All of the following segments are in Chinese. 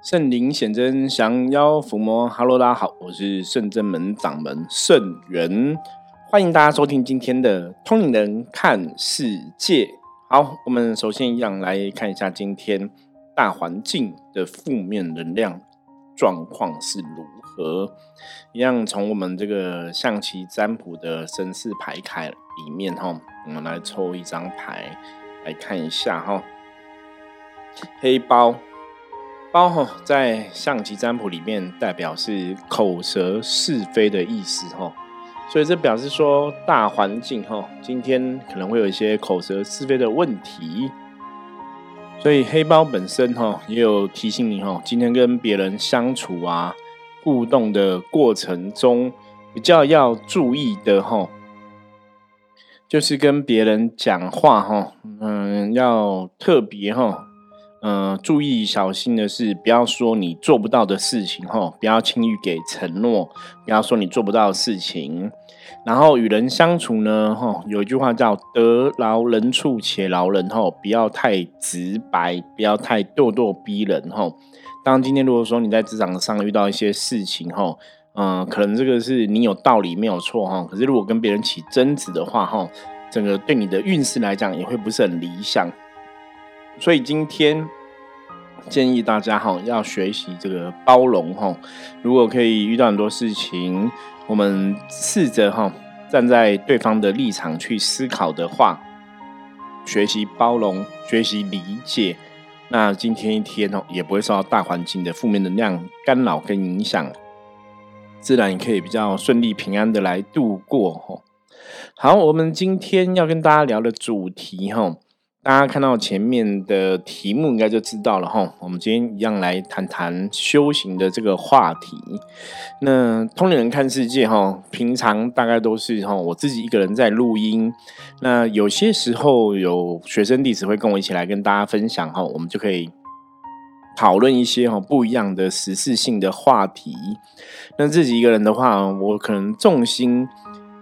圣灵显真，降妖伏魔。Hello，大家好，我是圣真门掌门圣元，欢迎大家收听今天的通灵人看世界。好，我们首先一样来看一下今天大环境的负面能量状况是如何。一样从我们这个象棋占卜的神士牌卡里面哈，我们来抽一张牌来看一下哈。黑包。包哈在象棋占卜里面代表是口舌是非的意思哈，所以这表示说大环境哈今天可能会有一些口舌是非的问题，所以黑包本身哈也有提醒你哈，今天跟别人相处啊互动的过程中比较要注意的哈，就是跟别人讲话哈，嗯要特别哈。嗯，注意小心的是，不要说你做不到的事情，吼，不要轻易给承诺，不要说你做不到的事情。然后与人相处呢，吼，有一句话叫“得饶人处且饶人”，吼，不要太直白，不要太咄咄逼人，吼。当今天如果说你在职场上遇到一些事情，吼，嗯，可能这个是你有道理没有错，哈，可是如果跟别人起争执的话，哈，整个对你的运势来讲也会不是很理想。所以今天建议大家哈，要学习这个包容哈。如果可以遇到很多事情，我们试着哈站在对方的立场去思考的话，学习包容，学习理解，那今天一天哦也不会受到大环境的负面能量干扰跟影响，自然也可以比较顺利平安的来度过哈。好，我们今天要跟大家聊的主题哈。大家看到前面的题目，应该就知道了哈。我们今天一样来谈谈修行的这个话题。那通灵人看世界哈，平常大概都是哈我自己一个人在录音。那有些时候有学生弟子会跟我一起来跟大家分享哈，我们就可以讨论一些哈不一样的时事性的话题。那自己一个人的话，我可能重心。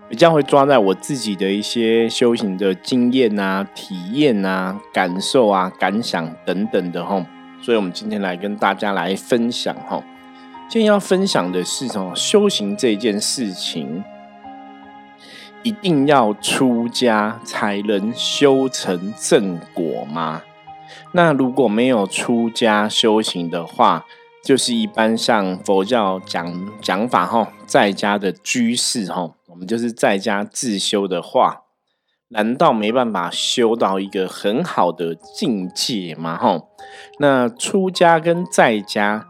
比较会抓在我自己的一些修行的经验啊、体验啊、感受啊、感想等等的哈，所以我们今天来跟大家来分享哈。今天要分享的是哦，修行这件事情，一定要出家才能修成正果吗？那如果没有出家修行的话，就是一般像佛教讲讲法哈，在家的居士哈。我们就是在家自修的话，难道没办法修到一个很好的境界吗？哈，那出家跟在家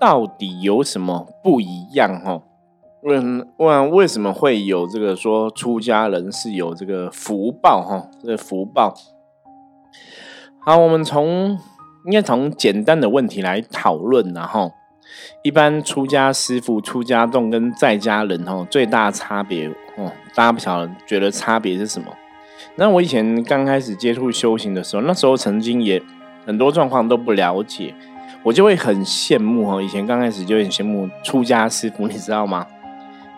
到底有什么不一样？哈，为为为什么会有这个说出家人是有这个福报？哈，这个福报。好，我们从应该从简单的问题来讨论，然后。一般出家师傅、出家洞跟在家人哦，最大差别哦，大家不晓得觉得差别是什么？那我以前刚开始接触修行的时候，那时候曾经也很多状况都不了解，我就会很羡慕哦。以前刚开始就很羡慕出家师傅，你知道吗？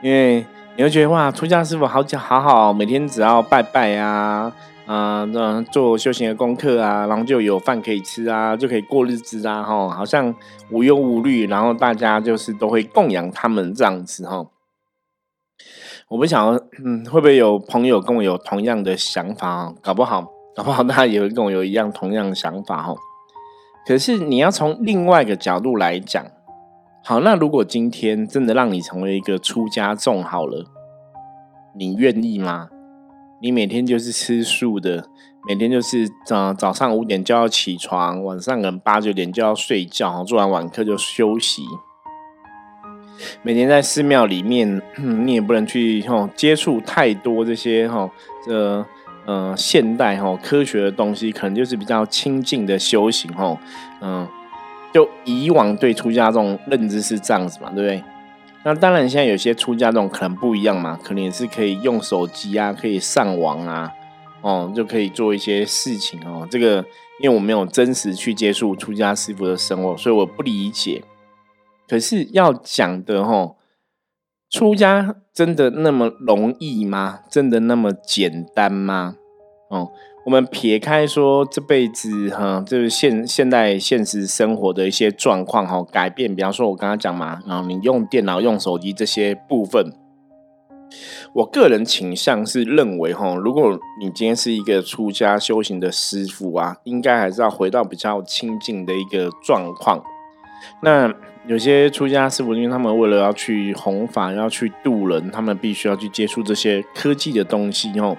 因为你会觉得哇，出家师傅好讲好好，每天只要拜拜啊。啊，那做修行的功课啊，然后就有饭可以吃啊，就可以过日子啊，哈，好像无忧无虑，然后大家就是都会供养他们这样子哈。我不想，嗯，会不会有朋友跟我有同样的想法？哦搞不好，搞不好大家也会跟我有一样同样的想法哦。可是你要从另外一个角度来讲，好，那如果今天真的让你成为一个出家众好了，你愿意吗？你每天就是吃素的，每天就是早早上五点就要起床，晚上可能八九点就要睡觉，做完晚课就休息。每天在寺庙里面，你也不能去哈接触太多这些哈这呃现代哈科学的东西，可能就是比较亲近的修行哈。嗯，就以往对出家这种认知是这样子嘛，对不对？那当然，现在有些出家这种可能不一样嘛，可能也是可以用手机啊，可以上网啊，哦，就可以做一些事情哦。这个因为我没有真实去接触出家师傅的生活，所以我不理解。可是要讲的哦，出家真的那么容易吗？真的那么简单吗？哦，我们撇开说这辈子哈，就是现现代现实生活的一些状况哈，改变，比方说我刚刚讲嘛，然后你用电脑、用手机这些部分，我个人倾向是认为哈，如果你今天是一个出家修行的师傅啊，应该还是要回到比较亲近的一个状况。那有些出家师傅，因为他们为了要去弘法、要去度人，他们必须要去接触这些科技的东西哦。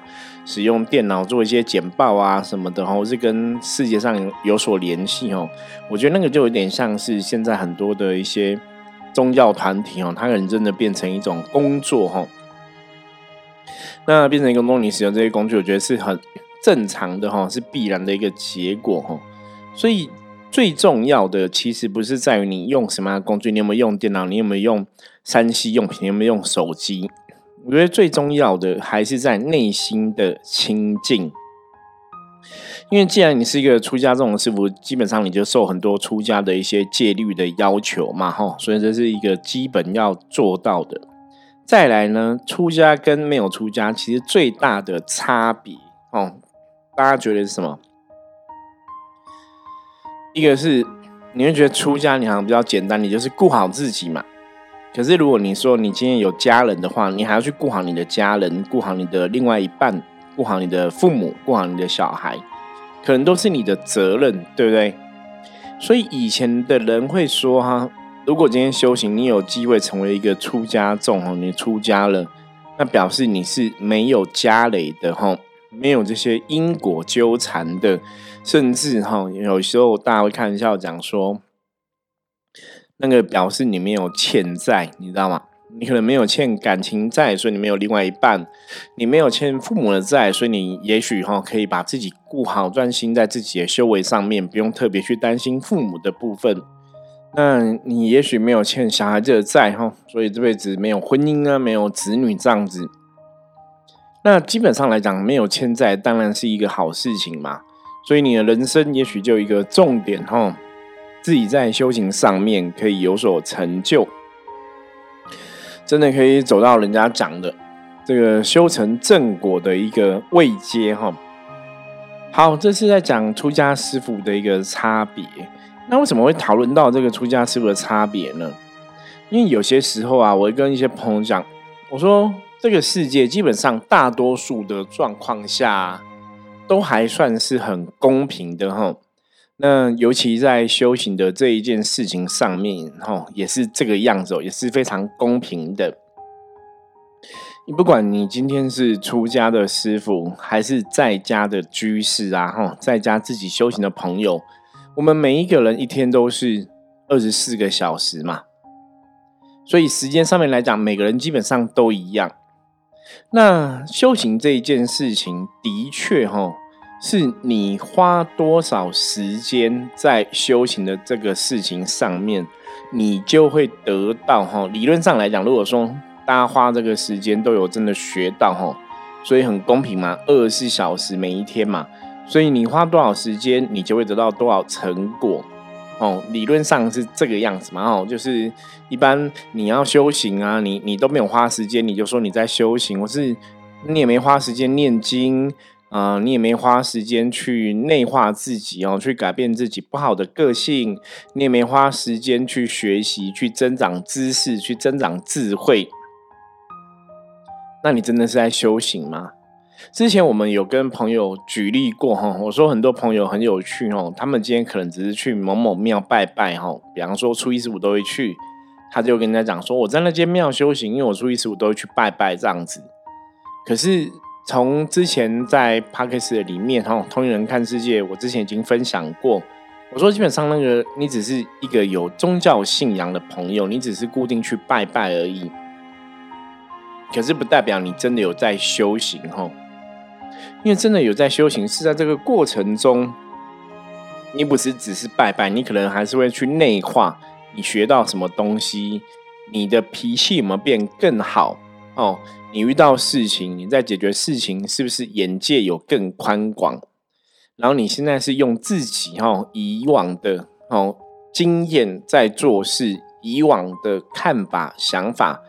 使用电脑做一些简报啊什么的哈，或是跟世界上有所联系哦。我觉得那个就有点像是现在很多的一些宗教团体哦，它可能真的变成一种工作哈。那变成一个工作，你使用这些工具，我觉得是很正常的哈，是必然的一个结果哈。所以最重要的其实不是在于你用什么样的工具，你有没有用电脑，你有没有用三 C 用品，有没有用手机。我觉得最重要的还是在内心的清净，因为既然你是一个出家这种师傅，基本上你就受很多出家的一些戒律的要求嘛，哈，所以这是一个基本要做到的。再来呢，出家跟没有出家其实最大的差别哦，大家觉得是什么？一个是你会觉得出家你好像比较简单，你就是顾好自己嘛。可是，如果你说你今天有家人的话，你还要去顾好你的家人，顾好你的另外一半，顾好你的父母，顾好你的小孩，可能都是你的责任，对不对？所以以前的人会说哈，如果今天修行，你有机会成为一个出家众哦，你出家了，那表示你是没有家累的哈，没有这些因果纠缠的，甚至哈，有时候大家会开玩笑讲说。那个表示你没有欠债，你知道吗？你可能没有欠感情债，所以你没有另外一半；你没有欠父母的债，所以你也许哈可以把自己顾好，专心在自己的修为上面，不用特别去担心父母的部分。那你也许没有欠小孩子的债哈，所以这辈子没有婚姻啊，没有子女这样子。那基本上来讲，没有欠债当然是一个好事情嘛。所以你的人生也许就一个重点哈。自己在修行上面可以有所成就，真的可以走到人家讲的这个修成正果的一个位阶哈。好，这是在讲出家师傅的一个差别。那为什么会讨论到这个出家师傅的差别呢？因为有些时候啊，我会跟一些朋友讲，我说这个世界基本上大多数的状况下，都还算是很公平的哈。那尤其在修行的这一件事情上面，哈，也是这个样子哦，也是非常公平的。你不管你今天是出家的师傅，还是在家的居士啊，哈，在家自己修行的朋友，我们每一个人一天都是二十四个小时嘛，所以时间上面来讲，每个人基本上都一样。那修行这一件事情，的确，哈。是你花多少时间在修行的这个事情上面，你就会得到哈。理论上来讲，如果说大家花这个时间都有真的学到哈，所以很公平嘛，二十四小时每一天嘛，所以你花多少时间，你就会得到多少成果哦。理论上是这个样子嘛，哦，就是一般你要修行啊，你你都没有花时间，你就说你在修行，或是你也没花时间念经。啊，你也没花时间去内化自己哦，去改变自己不好的个性，你也没花时间去学习、去增长知识、去增长智慧。那你真的是在修行吗？之前我们有跟朋友举例过哈，我说很多朋友很有趣哦，他们今天可能只是去某某庙拜拜哈，比方说初一十五都会去，他就跟人家讲说我在那间庙修行，因为我初一十五都会去拜拜这样子，可是。从之前在 p a r k e s 里面哈，同龄人看世界，我之前已经分享过。我说基本上那个你只是一个有宗教信仰的朋友，你只是固定去拜拜而已。可是不代表你真的有在修行哈，因为真的有在修行是在这个过程中，你不是只是拜拜，你可能还是会去内化你学到什么东西，你的脾气有没有变更好哦。你遇到事情，你在解决事情，是不是眼界有更宽广？然后你现在是用自己哈以往的哦经验在做事，以往的看法想法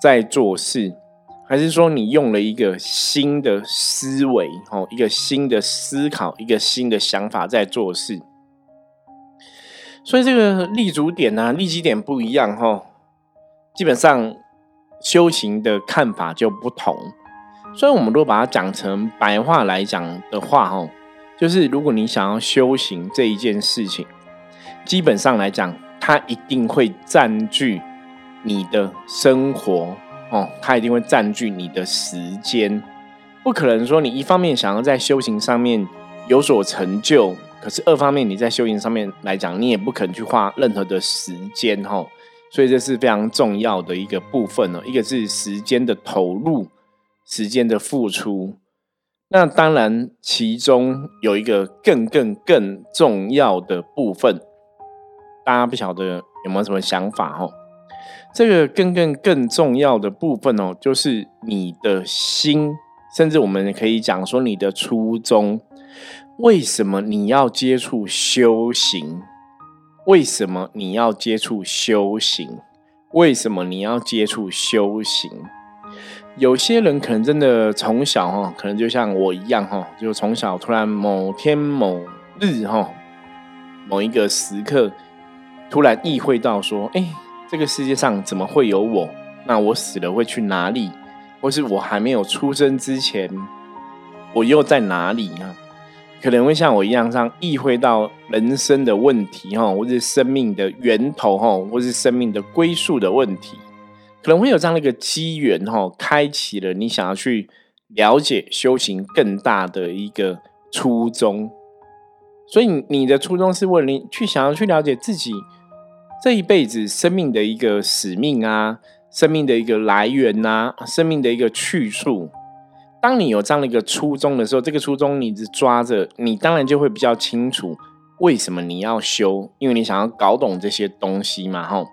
在做事，还是说你用了一个新的思维，哦，一个新的思考，一个新的想法在做事？所以这个立足点呢，立基点不一样，哈，基本上修行的看法就不同。所以，我们如果把它讲成白话来讲的话，哦，就是如果你想要修行这一件事情，基本上来讲，它一定会占据你的生活。哦，它一定会占据你的时间，不可能说你一方面想要在修行上面有所成就，可是二方面你在修行上面来讲，你也不可能去花任何的时间哈。所以这是非常重要的一个部分哦，一个是时间的投入，时间的付出。那当然，其中有一个更更更重要的部分，大家不晓得有没有什么想法哦？这个更更更重要的部分哦，就是你的心，甚至我们可以讲说你的初衷。为什么你要接触修行？为什么你要接触修行？为什么你要接触修行？有些人可能真的从小哈，可能就像我一样哈，就从小突然某天某日哈，某一个时刻，突然意会到说，哎。这个世界上怎么会有我？那我死了会去哪里？或是我还没有出生之前，我又在哪里呢？可能会像我一样，这样意会到人生的问题哈，或是生命的源头哈，或是生命的归宿的问题，可能会有这样的一个机缘哈，开启了你想要去了解修行更大的一个初衷。所以你的初衷是为了你去想要去了解自己。这一辈子生命的一个使命啊，生命的一个来源呐，生命的一个去处。当你有这样的一个初衷的时候，这个初衷你只抓着，你当然就会比较清楚为什么你要修，因为你想要搞懂这些东西嘛，吼。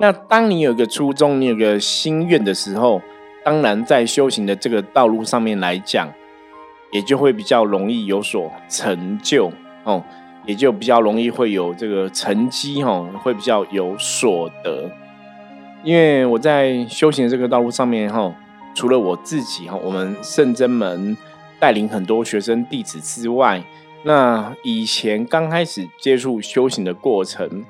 那当你有个初衷，你有个心愿的时候，当然在修行的这个道路上面来讲，也就会比较容易有所成就，哦。也就比较容易会有这个成绩吼，会比较有所得。因为我在修行的这个道路上面哈，除了我自己哈，我们圣真门带领很多学生弟子之外，那以前刚开始接触修行的过程，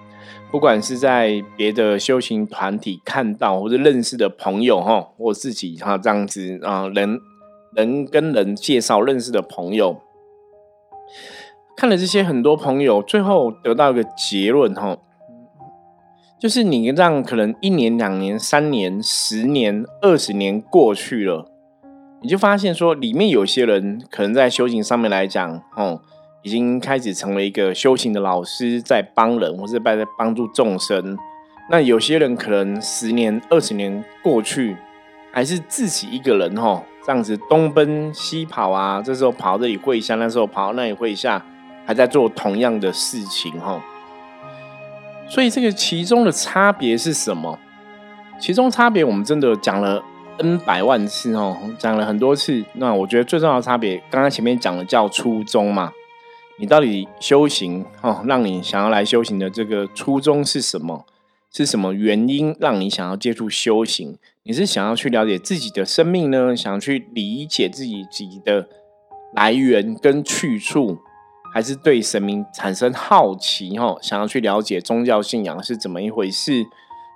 不管是在别的修行团体看到或者认识的朋友哈，我自己哈这样子啊，人人跟人介绍认识的朋友。看了这些很多朋友，最后得到一个结论哈，就是你让可能一年、两年、三年、十年、二十年过去了，你就发现说，里面有些人可能在修行上面来讲，哦，已经开始成为一个修行的老师，在帮人或者在帮助众生。那有些人可能十年、二十年过去，还是自己一个人哈，这样子东奔西跑啊，这时候跑这里会一下，那时候跑那里会一下。还在做同样的事情哈，所以这个其中的差别是什么？其中差别我们真的讲了 N 百万次哦，讲了很多次。那我觉得最重要的差别，刚刚前面讲的叫初衷嘛。你到底修行哦，让你想要来修行的这个初衷是什么？是什么原因让你想要接触修行？你是想要去了解自己的生命呢？想去理解自己自己的来源跟去处？还是对神明产生好奇哈，想要去了解宗教信仰是怎么一回事，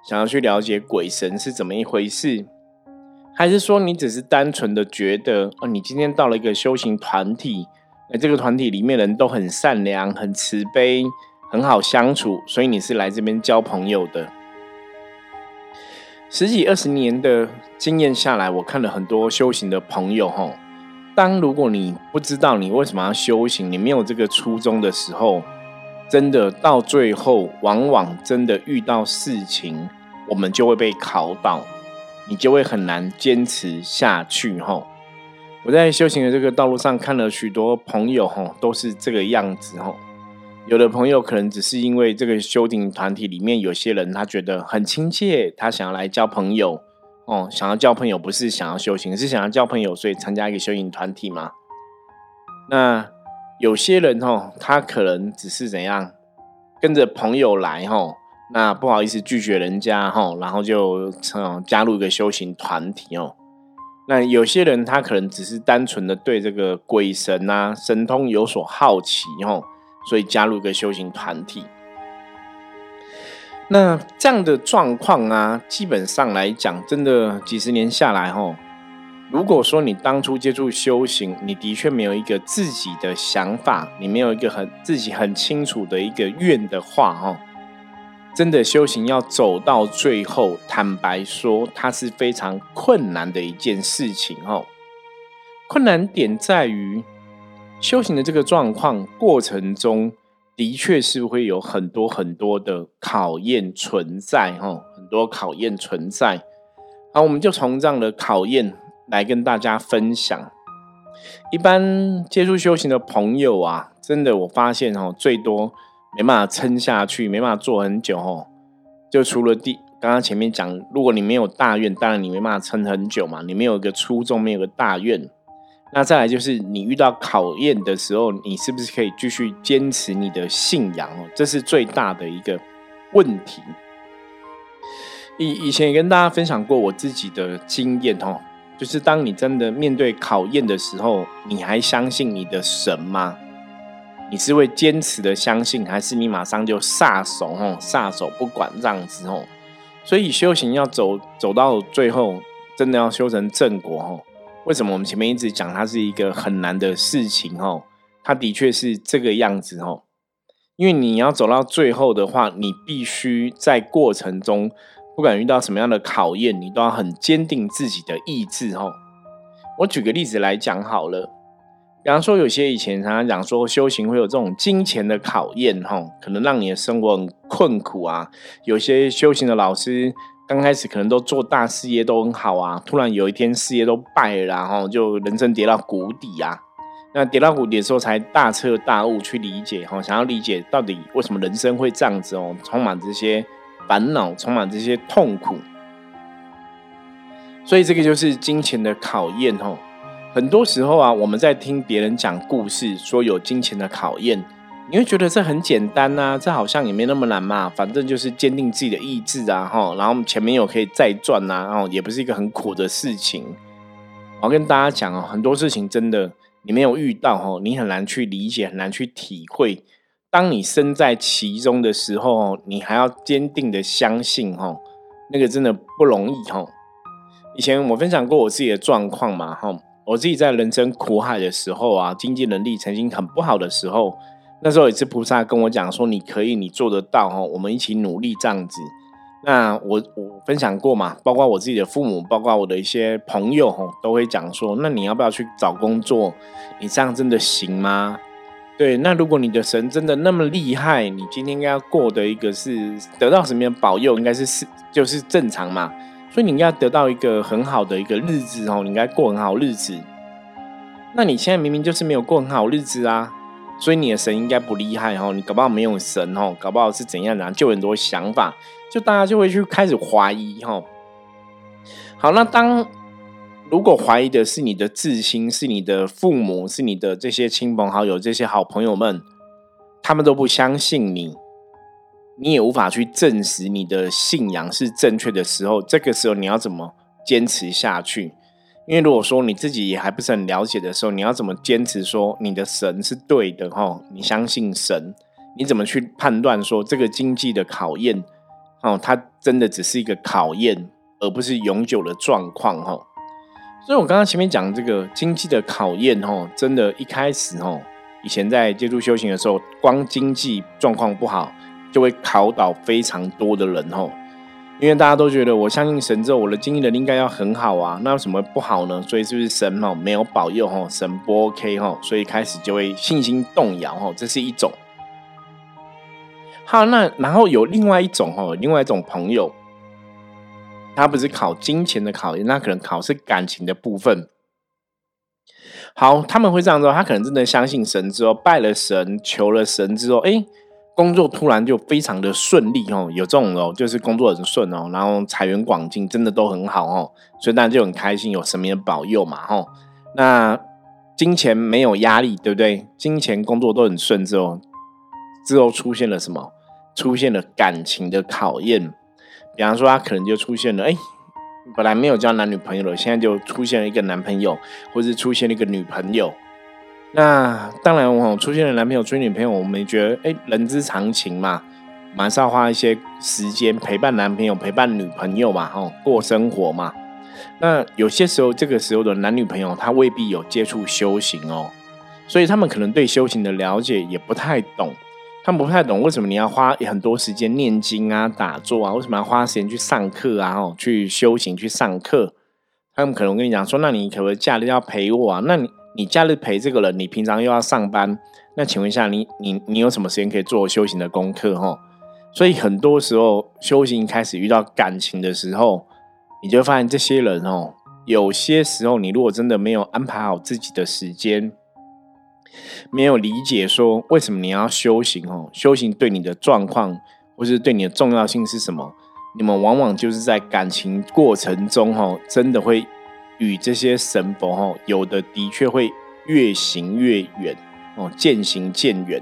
想要去了解鬼神是怎么一回事，还是说你只是单纯的觉得哦，你今天到了一个修行团体，哎，这个团体里面人都很善良、很慈悲、很好相处，所以你是来这边交朋友的。十几二十年的经验下来，我看了很多修行的朋友哈。当如果你不知道你为什么要修行，你没有这个初衷的时候，真的到最后，往往真的遇到事情，我们就会被考倒，你就会很难坚持下去。吼，我在修行的这个道路上看了许多朋友，吼，都是这个样子。吼，有的朋友可能只是因为这个修行团体里面有些人，他觉得很亲切，他想要来交朋友。哦，想要交朋友不是想要修行，是想要交朋友，所以参加一个修行团体嘛。那有些人哦，他可能只是怎样跟着朋友来哈，那不好意思拒绝人家哈，然后就加入一个修行团体哦。那有些人他可能只是单纯的对这个鬼神啊、神通有所好奇哦，所以加入一个修行团体。那这样的状况啊，基本上来讲，真的几十年下来吼，如果说你当初接触修行，你的确没有一个自己的想法，你没有一个很自己很清楚的一个愿的话吼。真的修行要走到最后，坦白说，它是非常困难的一件事情哦。困难点在于修行的这个状况过程中，的确是会有很多很多的考验存在哦，很多考验存在。好，我们就从这样的考验来跟大家分享。一般接触修行的朋友啊，真的我发现哦，最多。没办法撑下去，没办法做很久哦。就除了第刚刚前面讲，如果你没有大愿，当然你没办法撑很久嘛。你没有一个初衷，没有个大愿，那再来就是你遇到考验的时候，你是不是可以继续坚持你的信仰哦？这是最大的一个问题。以以前也跟大家分享过我自己的经验哦，就是当你真的面对考验的时候，你还相信你的神吗？你是会坚持的相信，还是你马上就撒手吼？撒手不管这样子吼？所以修行要走走到最后，真的要修成正果吼？为什么我们前面一直讲它是一个很难的事情吼？它的确是这个样子吼。因为你要走到最后的话，你必须在过程中，不管遇到什么样的考验，你都要很坚定自己的意志吼。我举个例子来讲好了。比方说，有些以前常常讲说修行会有这种金钱的考验，哈，可能让你的生活很困苦啊。有些修行的老师刚开始可能都做大事业都很好啊，突然有一天事业都败了，然后就人生跌到谷底啊。那跌到谷底的时候才大彻大悟去理解，哈，想要理解到底为什么人生会这样子哦，充满这些烦恼，充满这些痛苦。所以这个就是金钱的考验，哦。很多时候啊，我们在听别人讲故事，说有金钱的考验，你会觉得这很简单呐，这好像也没那么难嘛，反正就是坚定自己的意志啊，哈，然后前面有可以再赚呐，然后也不是一个很苦的事情。我跟大家讲哦，很多事情真的你没有遇到哦，你很难去理解，很难去体会。当你身在其中的时候，你还要坚定的相信哦，那个真的不容易哈。以前我分享过我自己的状况嘛，哈。我自己在人生苦海的时候啊，经济能力曾经很不好的时候，那时候有一次菩萨跟我讲说：“你可以，你做得到哦，我们一起努力这样子。”那我我分享过嘛，包括我自己的父母，包括我的一些朋友，都会讲说：“那你要不要去找工作？你这样真的行吗？”对，那如果你的神真的那么厉害，你今天应该要过的一个是得到什么样保佑，应该是是就是正常嘛。所以你应该得到一个很好的一个日子哦，你应该过很好日子。那你现在明明就是没有过很好日子啊，所以你的神应该不厉害哦，你搞不好没有神哦，搞不好是怎样的，就很多想法，就大家就会去开始怀疑哈。好，那当如果怀疑的是你的至亲，是你的父母，是你的这些亲朋好友，这些好朋友们，他们都不相信你。你也无法去证实你的信仰是正确的时候，这个时候你要怎么坚持下去？因为如果说你自己也还不是很了解的时候，你要怎么坚持说你的神是对的？哈，你相信神，你怎么去判断说这个经济的考验，哦，它真的只是一个考验，而不是永久的状况？哈，所以我刚刚前面讲这个经济的考验，哈，真的，一开始，哈，以前在接触修行的时候，光经济状况不好。就会考倒非常多的人吼，因为大家都觉得我相信神之后，我的经济能力应该要很好啊，那有什么不好呢？所以是不是神吼没有保佑吼，神不 OK 吼，所以开始就会信心动摇吼，这是一种。好，那然后有另外一种吼，另外一种朋友，他不是考金钱的考验，那可能考是感情的部分。好，他们会这样说，他可能真的相信神之后，拜了神，求了神之后，哎。工作突然就非常的顺利哦，有这种哦，就是工作很顺哦，然后财源广进，真的都很好哦，所以大家就很开心，有神明的保佑嘛吼。那金钱没有压力，对不对？金钱工作都很顺之后，之后出现了什么？出现了感情的考验。比方说，他可能就出现了，哎，本来没有交男女朋友的，现在就出现了一个男朋友，或是出现了一个女朋友。那当然，我出现了男朋友、追女朋友，我们觉得哎，人之常情嘛，马上要花一些时间陪伴男朋友、陪伴女朋友嘛，吼，过生活嘛。那有些时候，这个时候的男女朋友他未必有接触修行哦，所以他们可能对修行的了解也不太懂。他们不太懂为什么你要花很多时间念经啊、打坐啊，为什么要花时间去上课啊、哦，去修行、去上课？他们可能跟你讲说：“那你可不可以假日要陪我啊？那你你假日陪这个人，你平常又要上班，那请问一下，你你你有什么时间可以做修行的功课？哈，所以很多时候修行开始遇到感情的时候，你就发现这些人哦，有些时候你如果真的没有安排好自己的时间。没有理解说为什么你要修行哦？修行对你的状况，或是对你的重要性是什么？你们往往就是在感情过程中哦，真的会与这些神佛哦，有的的确会越行越远哦，渐行渐远。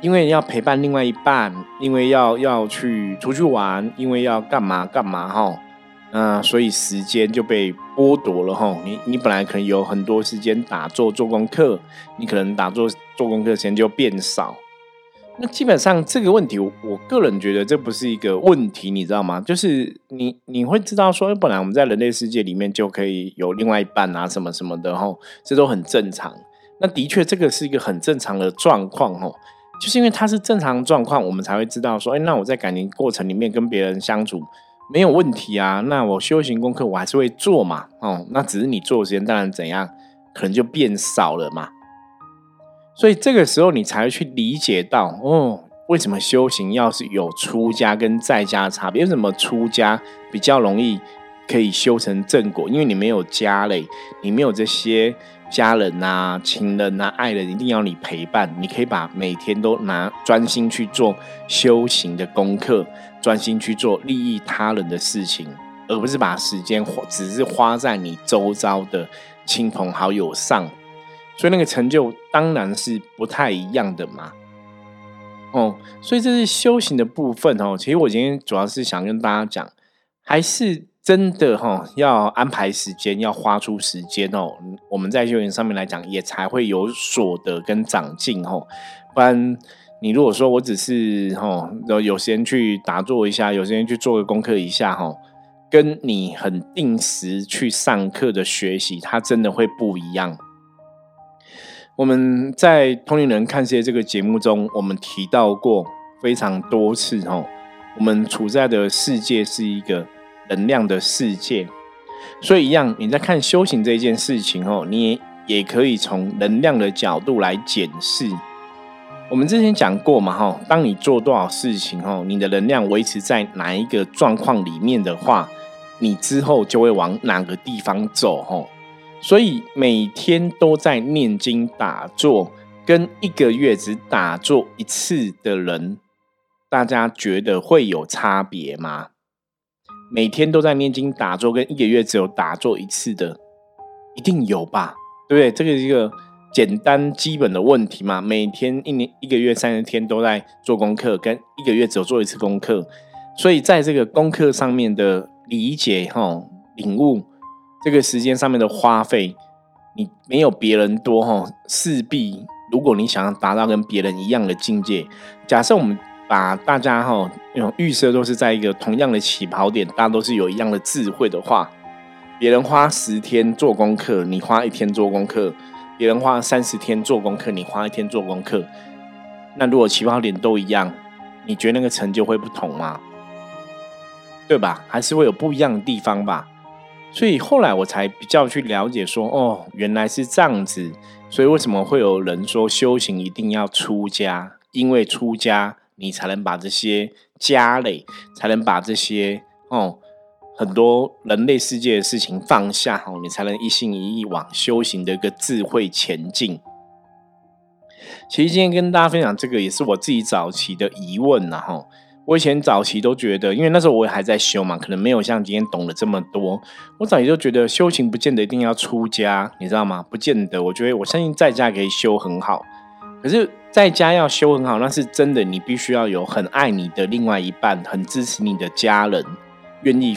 因为要陪伴另外一半，因为要要去出去玩，因为要干嘛干嘛哈。那所以时间就被剥夺了哈，你你本来可能有很多时间打坐做功课，你可能打坐做功课时间就变少。那基本上这个问题，我个人觉得这不是一个问题，你知道吗？就是你你会知道说，本来我们在人类世界里面就可以有另外一半啊，什么什么的哈，这都很正常。那的确这个是一个很正常的状况哈，就是因为它是正常状况，我们才会知道说，哎，那我在感情过程里面跟别人相处。没有问题啊，那我修行功课我还是会做嘛，哦，那只是你做的时间当然怎样，可能就变少了嘛。所以这个时候你才会去理解到，哦，为什么修行要是有出家跟在家差别？为什么出家比较容易可以修成正果？因为你没有家嘞，你没有这些。家人呐、亲人呐、爱人，一定要你陪伴。你可以把每天都拿专心去做修行的功课，专心去做利益他人的事情，而不是把时间花只是花在你周遭的亲朋好友上。所以那个成就当然是不太一样的嘛。哦，所以这是修行的部分哦。其实我今天主要是想跟大家讲，还是。真的哈，要安排时间，要花出时间哦。我们在修行上面来讲，也才会有所得跟长进哦。不然，你如果说我只是哈，有有时间去打坐一下，有时间去做个功课一下哈，跟你很定时去上课的学习，它真的会不一样。我们在《通灵人看世界》这个节目中，我们提到过非常多次哦，我们处在的世界是一个。能量的世界，所以一样，你在看修行这件事情哦，你也也可以从能量的角度来检视。我们之前讲过嘛，哈，当你做多少事情哦，你的能量维持在哪一个状况里面的话，你之后就会往哪个地方走，哈。所以每天都在念经打坐，跟一个月只打坐一次的人，大家觉得会有差别吗？每天都在念经打坐，跟一个月只有打坐一次的，一定有吧？对不对？这个是一个简单基本的问题嘛。每天一年一个月三十天都在做功课，跟一个月只有做一次功课，所以在这个功课上面的理解、哈领悟，这个时间上面的花费，你没有别人多哈，势必如果你想要达到跟别人一样的境界，假设我们。把大家哈那种预设都是在一个同样的起跑点，大家都是有一样的智慧的话，别人花十天做功课，你花一天做功课；别人花三十天做功课，你花一天做功课。那如果起跑点都一样，你觉得那个成就会不同吗？对吧？还是会有不一样的地方吧？所以后来我才比较去了解说，哦，原来是这样子。所以为什么会有人说修行一定要出家？因为出家。你才能把这些家累，才能把这些哦很多人类世界的事情放下哦，你才能一心一意往修行的一个智慧前进。其实今天跟大家分享这个，也是我自己早期的疑问呐哈。我以前早期都觉得，因为那时候我也还在修嘛，可能没有像今天懂得这么多。我早期就觉得修行不见得一定要出家，你知道吗？不见得。我觉得我相信在家可以修很好，可是。在家要修很好，那是真的。你必须要有很爱你的另外一半，很支持你的家人，愿意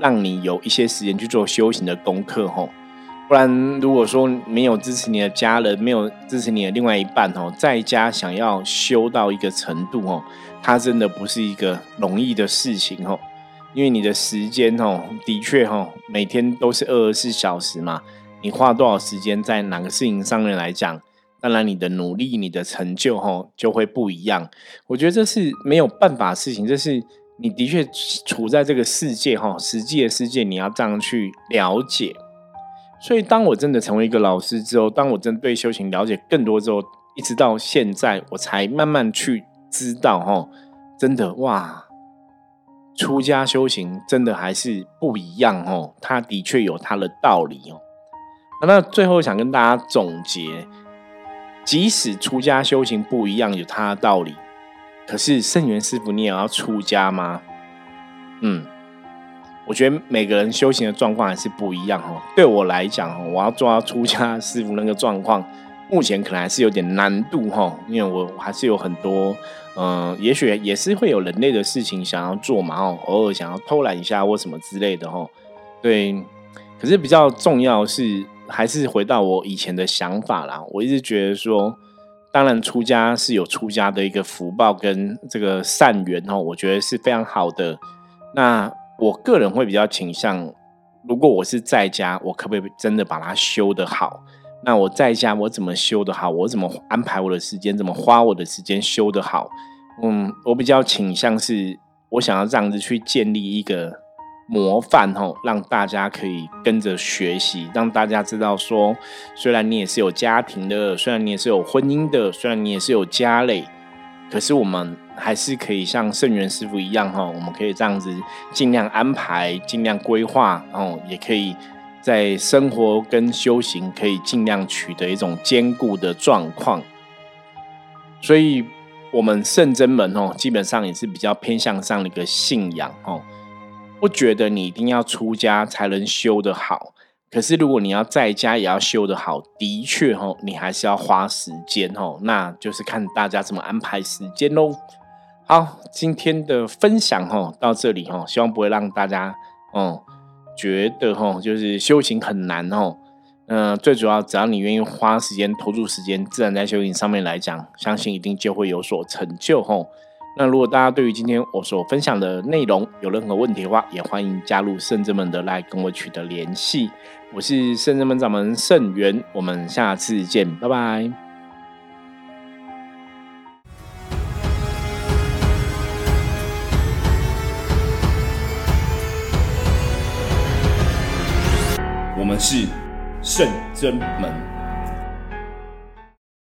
让你有一些时间去做修行的功课吼。不然，如果说没有支持你的家人，没有支持你的另外一半哦，在家想要修到一个程度哦，它真的不是一个容易的事情哦。因为你的时间哦，的确哈，每天都是二十四小时嘛，你花多少时间在哪个事情上面来讲，当然你的努力、你的成就哦就会不一样。我觉得这是没有办法事情，这是你的确处在这个世界哈，实际的世界你要这样去了解。所以，当我真的成为一个老师之后，当我真对修行了解更多之后，一直到现在，我才慢慢去知道，哈，真的哇，出家修行真的还是不一样哦。它的确有它的道理哦。那最后想跟大家总结，即使出家修行不一样，有它的道理，可是圣元师傅，你也要出家吗？嗯。我觉得每个人修行的状况还是不一样哦。对我来讲，我要做到出家师傅那个状况，目前可能还是有点难度哈。因为我还是有很多，嗯，也许也是会有人类的事情想要做嘛哦，偶尔想要偷懒一下或什么之类的哈。对，可是比较重要是，还是回到我以前的想法啦。我一直觉得说，当然出家是有出家的一个福报跟这个善缘哦，我觉得是非常好的。那我个人会比较倾向，如果我是在家，我可不可以真的把它修得好？那我在家我怎么修得好？我怎么安排我的时间？怎么花我的时间修得好？嗯，我比较倾向是，我想要这样子去建立一个模范吼，让大家可以跟着学习，让大家知道说，虽然你也是有家庭的，虽然你也是有婚姻的，虽然你也是有家累，可是我们。还是可以像圣元师傅一样哈，我们可以这样子尽量安排、尽量规划，然后也可以在生活跟修行可以尽量取得一种兼顾的状况。所以，我们圣真门哦，基本上也是比较偏向上的一个信仰哦，不觉得你一定要出家才能修得好。可是，如果你要在家也要修得好，的确，你还是要花时间哦，那就是看大家怎么安排时间喽。好，今天的分享到这里，希望不会让大家哦觉得就是修行很难哦。嗯，最主要只要你愿意花时间投入时间，自然在修行上面来讲，相信一定就会有所成就哈。那如果大家对于今天我所分享的内容有任何问题的话，也欢迎加入圣者们的来跟我取得联系。我是圣真门掌门圣元，我们下次见，拜拜。我们是圣真门。